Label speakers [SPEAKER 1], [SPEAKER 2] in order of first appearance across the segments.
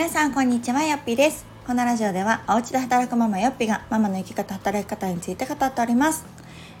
[SPEAKER 1] 皆さんこんにちはよっぴです。このラジオではお家で働くママよっぴがママの生き方働き方について語っております、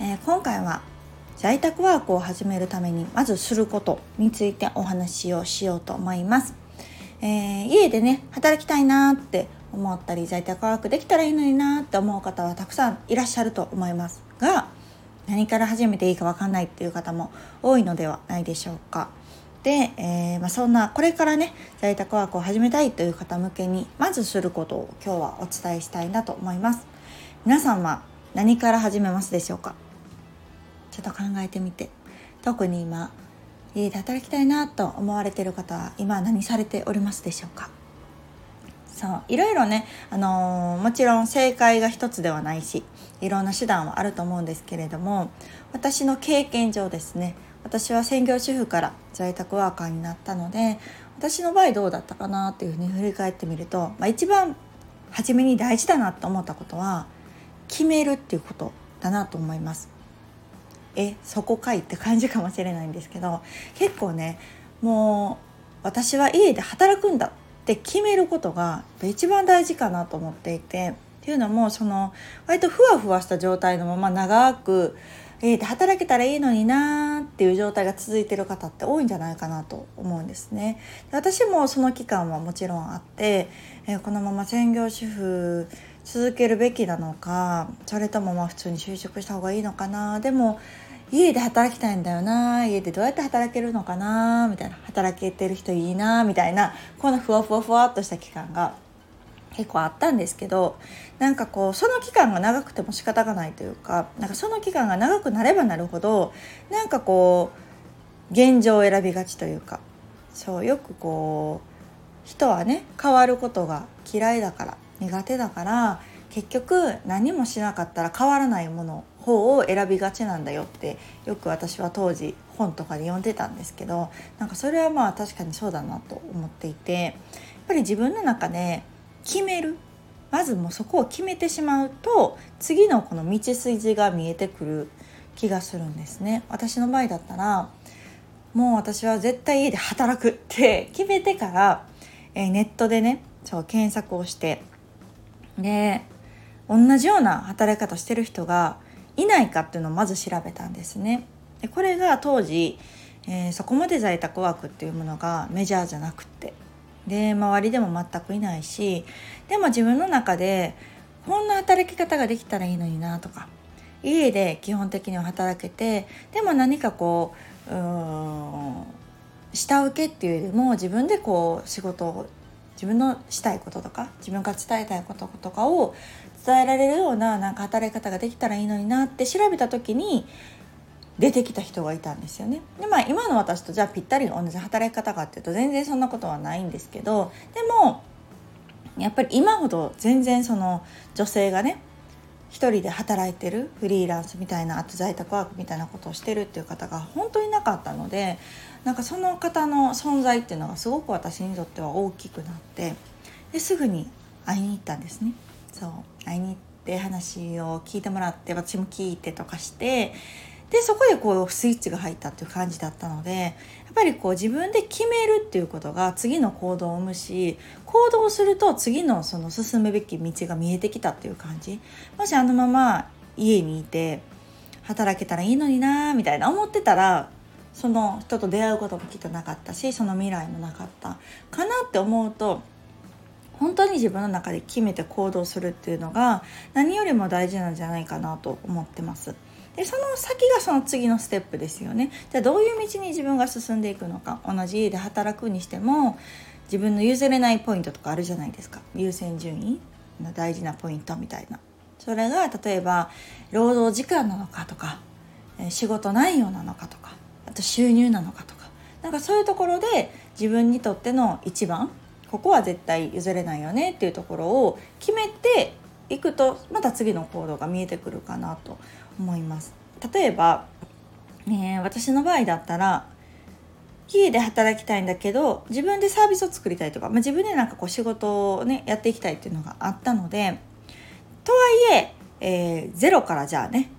[SPEAKER 1] えー、今回は在宅ワークを始めるためにまずすることについてお話をしようと思います、えー、家でね働きたいなって思ったり在宅ワークできたらいいのになって思う方はたくさんいらっしゃると思いますが何から始めていいか分かんないっていう方も多いのではないでしょうか。で、えー、まあ、そんなこれからね在宅ワークを始めたいという方向けにまずすることを今日はお伝えしたいなと思います。皆さんは何から始めますでしょうか？ちょっと考えてみて。特に今家で働きたいなと思われている方は今何されておりますでしょうか？そういろいろね、あのー、もちろん正解が一つではないしいろんな手段はあると思うんですけれども私の経験上ですね私は専業主婦から在宅ワーカーになったので私の場合どうだったかなっていうふうに振り返ってみると、まあ、一番初めに大事だなと思ったことは決めるっていうことだなと思います。えそこかいって感じかもしれないんですけど結構ねもう私は家で働くんだって決めることが一番大事かなと思っていてっていうのもその割とふわふわした状態のまま長くえー働けたらいいのになーっていう状態が続いてる方って多いんじゃないかなと思うんですね。私もその期間はもちろんあって、えー、このまま専業主婦続けるべきなのかそれともまあ普通に就職した方がいいのかなでも家で働きたいんだよな家でどうやって働けるのかなみたいな働けてる人いいなみたいなこんなふわふわふわっとした期間が結構あったんですけどなんかこうその期間が長くても仕方がないというかなんかその期間が長くなればなるほどなんかこう現状を選びがちというかそうよくこう人はね変わることが嫌いだから苦手だから結局何もしなかったら変わらないもの方を選びがちなんだよってよく私は当時本とかで読んでたんですけどなんかそれはまあ確かにそうだなと思っていてやっぱり自分の中で決める。まずもうそこを決めてしまうと次のこの道筋が見えてくる気がするんですね。私の場合だったらもう私は絶対家で働くって決めてから、えー、ネットでねそう検索をしてで同じような働き方してる人がいないかっていうのをまず調べたんですね。でこれが当時、えー、そこまで在宅ワークっていうものがメジャーじゃなくってで周りでも全くいないしでも自分の中でこんな働き方ができたらいいのになとか家で基本的には働けてでも何かこううん下請けっていうよりも自分でこう仕事を自分のしたいこととか自分が伝えたいこととかを伝えられるようななんか働き方ができたらいいのになって調べた時に出てきた人がいたんですよね。でまあ今の私とじゃあぴったりの同じ働き方かっていうと全然そんなことはないんですけどでもやっぱり今ほど全然その女性がね一人で働いてるフリーランスみたいなあと在宅ワークみたいなことをしてるっていう方が本当になかったのでなんかその方の存在っていうのがすごく私にとっては大きくなってですぐに会いに行ったんですね。そう会いに行って話を聞いてもらって私も聞いてとかしてでそこでこうスイッチが入ったっていう感じだったのでやっぱりこう自分で決めるっていうことが次の行動を生むし行動すると次のその進むべき道が見えてきたっていう感じもしあのまま家にいて働けたらいいのになみたいな思ってたらその人と出会うこともきっとなかったしその未来もなかったかなって思うと本当に自分の中で決めて行動するっていうのが何よりも大事なんじゃないかなと思ってます。でその先がその次のステップですよね。じゃあどういう道に自分が進んでいくのか。同じ家で働くにしても自分の譲れないポイントとかあるじゃないですか。優先順位の大事なポイントみたいな。それが例えば労働時間なのかとか仕事内容なのかとかあと収入なのかとか。なんかそういうところで自分にとっての一番ここは絶対譲れないよねっていうところを決めていくとまた次の行動が見えてくるかなと思います。例えば、え、私の場合だったら家で働きたいんだけど自分でサービスを作りたいとか、まあ、自分でなんかこう仕事をねやっていきたいっていうのがあったのでとはいええー、ゼロからじゃあね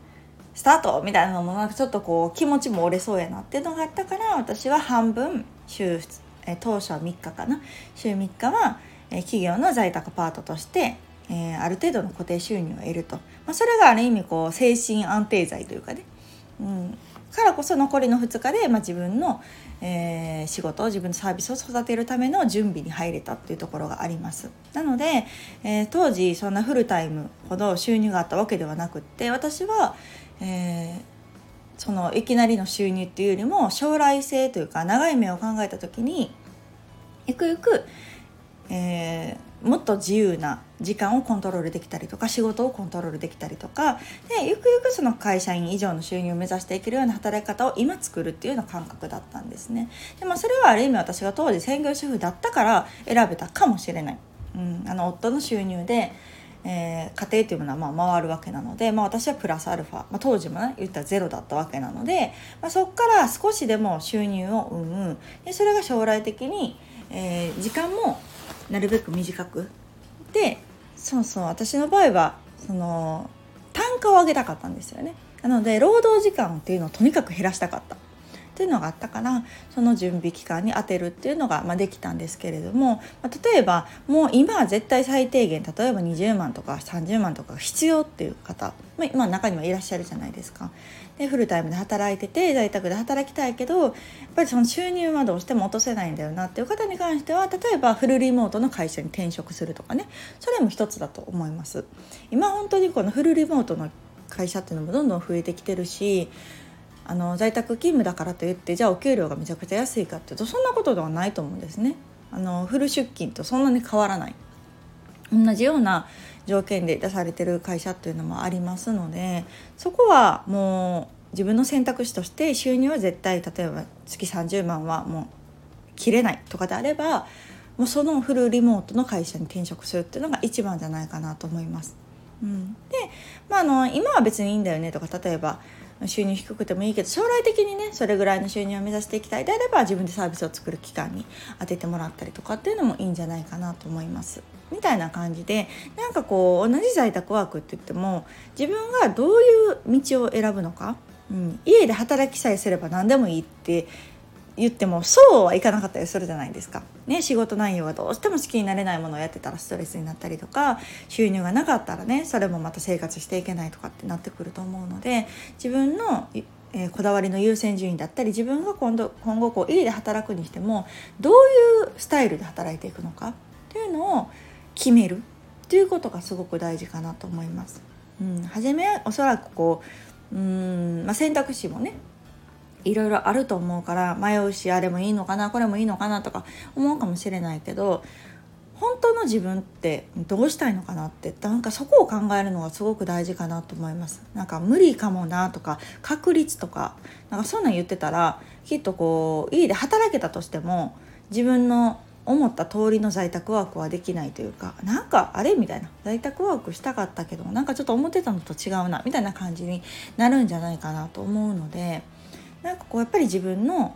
[SPEAKER 1] スタートみたいなのもなんかちょっとこう気持ちも折れそうやなっていうのがあったから私は半分週、えー、当初は3日かな週3日は、え企業の在宅パートとして、えー、ある程度の固定収入を得ると、まあ、それがある意味こう精神安定剤というかね、うん、からこそ残りの2日で、まあ、自分の、えー、仕事自分のサービスを育てるための準備に入れたっていうところがあります。なので、えー、当時そんなフルタイムほど収入があったわけではなくって私は、えー、そのいきなりの収入っていうよりも将来性というか長い目を考えた時にゆくゆく、えー、もっと自由な時間をコントロールできたりとか仕事をコントロールできたりとかでゆくゆくその会社員以上の収入を目指していけるような働き方を今作るっていうような感覚だったんですね。で、まあ、それはある意味私が当時専業主婦だったから選べたかもしれない、うん、あの夫の収入で、えー、家庭というものはまあ回るわけなので、まあ、私はプラスアルファ、まあ、当時もね言ったらゼロだったわけなので、まあ、そこから少しでも収入を生む。でそれが将来的に、えー、時間もなるべく短く。でそうそう私の場合はその単価を上げたかったんですよね。なので労働時間っていうのをとにかく減らしたかった。っていうのがあったからその準備期間に当てるっていうのが、まあ、できたんですけれども、まあ、例えばもう今は絶対最低限例えば20万とか30万とか必要っていう方、まあ、中にはいらっしゃるじゃないですか。でフルタイムで働いてて在宅で働きたいけどやっぱりその収入はどうしても落とせないんだよなっていう方に関しては例えばフルリモートの会社に転職するとかねそれも一つだと思います。今本当にこのフルリモートの会社っていうのもどんどん増えてきてるしあの在宅勤務だからといってじゃあお給料がめちゃくちゃ安いかっていうとそんなことではないと思うんですね。あのフル出勤とそんなに変わらない同じような条件で出されてる会社っていうのもありますのでそこはもう自分の選択肢として収入は絶対例えば月30万はもう切れないとかであればもうそのフルリモートの会社に転職するっていうのが一番じゃないかなと思います。うん、で、まあ、あの今は別にいいんだよねとか例えば収入低くてもいいけど将来的にねそれぐらいの収入を目指していきたいであれば自分でサービスを作る期間に当ててもらったりとかっていうのもいいんじゃないかなと思います。みたいな感じでなんかこう同じ在宅ワークって言っても自分がどういう道を選ぶのか、うん、家で働きさえすれば何でもいいって言ってもそうはいかなかったりするじゃないですか。ね、仕事内容がどうしても好きになれないものをやってたらストレスになったりとか収入がなかったらねそれもまた生活していけないとかってなってくると思うので自分のえー、こだわりの優先順位だったり自分が今度今後こう家で働くにしてもどういうスタイルで働いていくのかっていうのを決めるっていうことがすごく大事かなと思います。うん、初めおそらくこううん、まあ、選択肢もねいろいろあると思うから迷うしあれもいいのかなこれもいいのかなとか思うかもしれないけど本当の自分ってどうしたいのかなってなんかそこを考えるのがすごく大事かなと思います。なんか無理かもなとか確率とかなんかそんなん言ってたらきっとこう家で働けたとしても自分の思った通りの在宅ワークはできないというかなんかあれみたいな在宅ワークしたかったけどなんかちょっと思ってたのと違うなみたいな感じになるんじゃないかなと思うのでなんかこうやっぱり自分の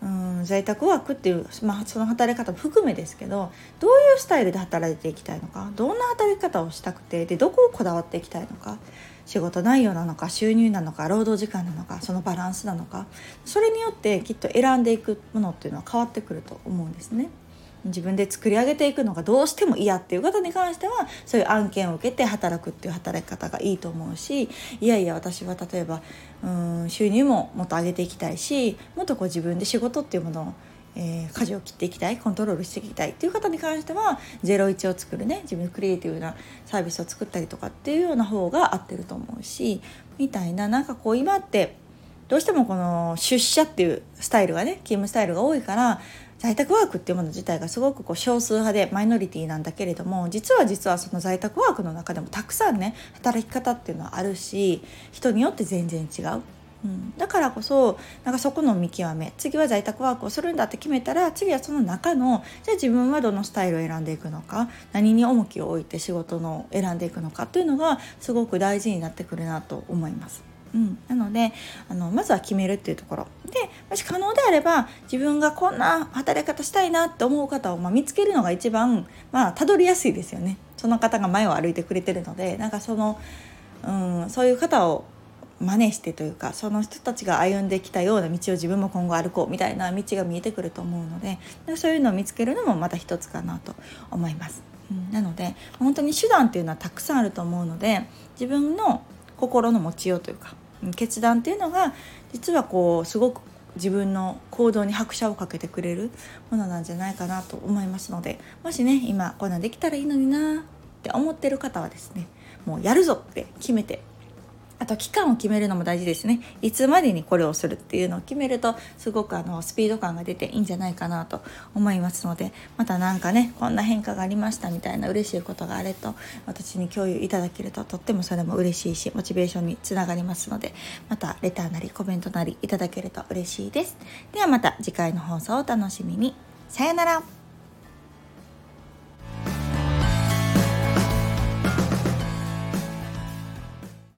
[SPEAKER 1] うん在宅ワークっていう、まあ、その働き方も含めですけどどういうスタイルで働いていきたいのかどんな働き方をしたくてでどこをこだわっていきたいのか仕事内容なのか収入なのか労働時間なのかそのバランスなのかそれによってきっと選んでいくものっていうのは変わってくると思うんですね。自分で作り上げていくのがどうしても嫌っていう方に関してはそういう案件を受けて働くっていう働き方がいいと思うしいやいや私は例えばうん収入ももっと上げていきたいしもっとこう自分で仕事っていうものをえー、舵を切っていきたいコントロールしていきたいっていう方に関しては01を作るね自分のクリエイティブなサービスを作ったりとかっていうような方が合ってると思うしみたいななんかこう今ってどうしてもこの出社っていうスタイルがね勤務スタイルが多いから在宅ワークっていうもの自体がすごくこう少数派でマイノリティなんだけれども実は実はその在宅ワークの中でもたくさんね働き方っていうのはあるし人によって全然違う。うん、だからこそなんかそこの見極め次は在宅ワークをするんだって決めたら次はその中のじゃあ自分はどのスタイルを選んでいくのか何に重きを置いて仕事の選んでいくのかっていうのがすごく大事になってくるなと思います。うん、なのであのまずは決めるっていうところ。でもし可能であれば自分がこんな働き方したいなって思う方を、まあ、見つけるのが一番まあたどりやすいですよね。その方が前を歩いてくれてるのでなんかその、うん、そういう方を真似してというかその人たちが歩んできたような道を自分も今後歩こうみたいな道が見えてくると思うのでそういうのを見つけるのもまた一つかなと思います。うん、なので本当に手段っていうのはたくさんあると思うので自分の心の持ちようというか決断っていうのが実はこうすごく自分の行動に拍車をかけてくれるものなんじゃないかなと思いますのでもしね今こんなんできたらいいのになって思ってる方はですねもうやるぞって決めてあと期間を決めるのも大事ですね。いつまでにこれをするっていうのを決めるとすごくあのスピード感が出ていいんじゃないかなと思いますのでまた何かねこんな変化がありましたみたいな嬉しいことがあれと私に共有いただけるととってもそれも嬉しいしモチベーションにつながりますのでまたレターなりコメントなりいただけると嬉しいです。ではまた次回の放送をお楽しみに。さよなら。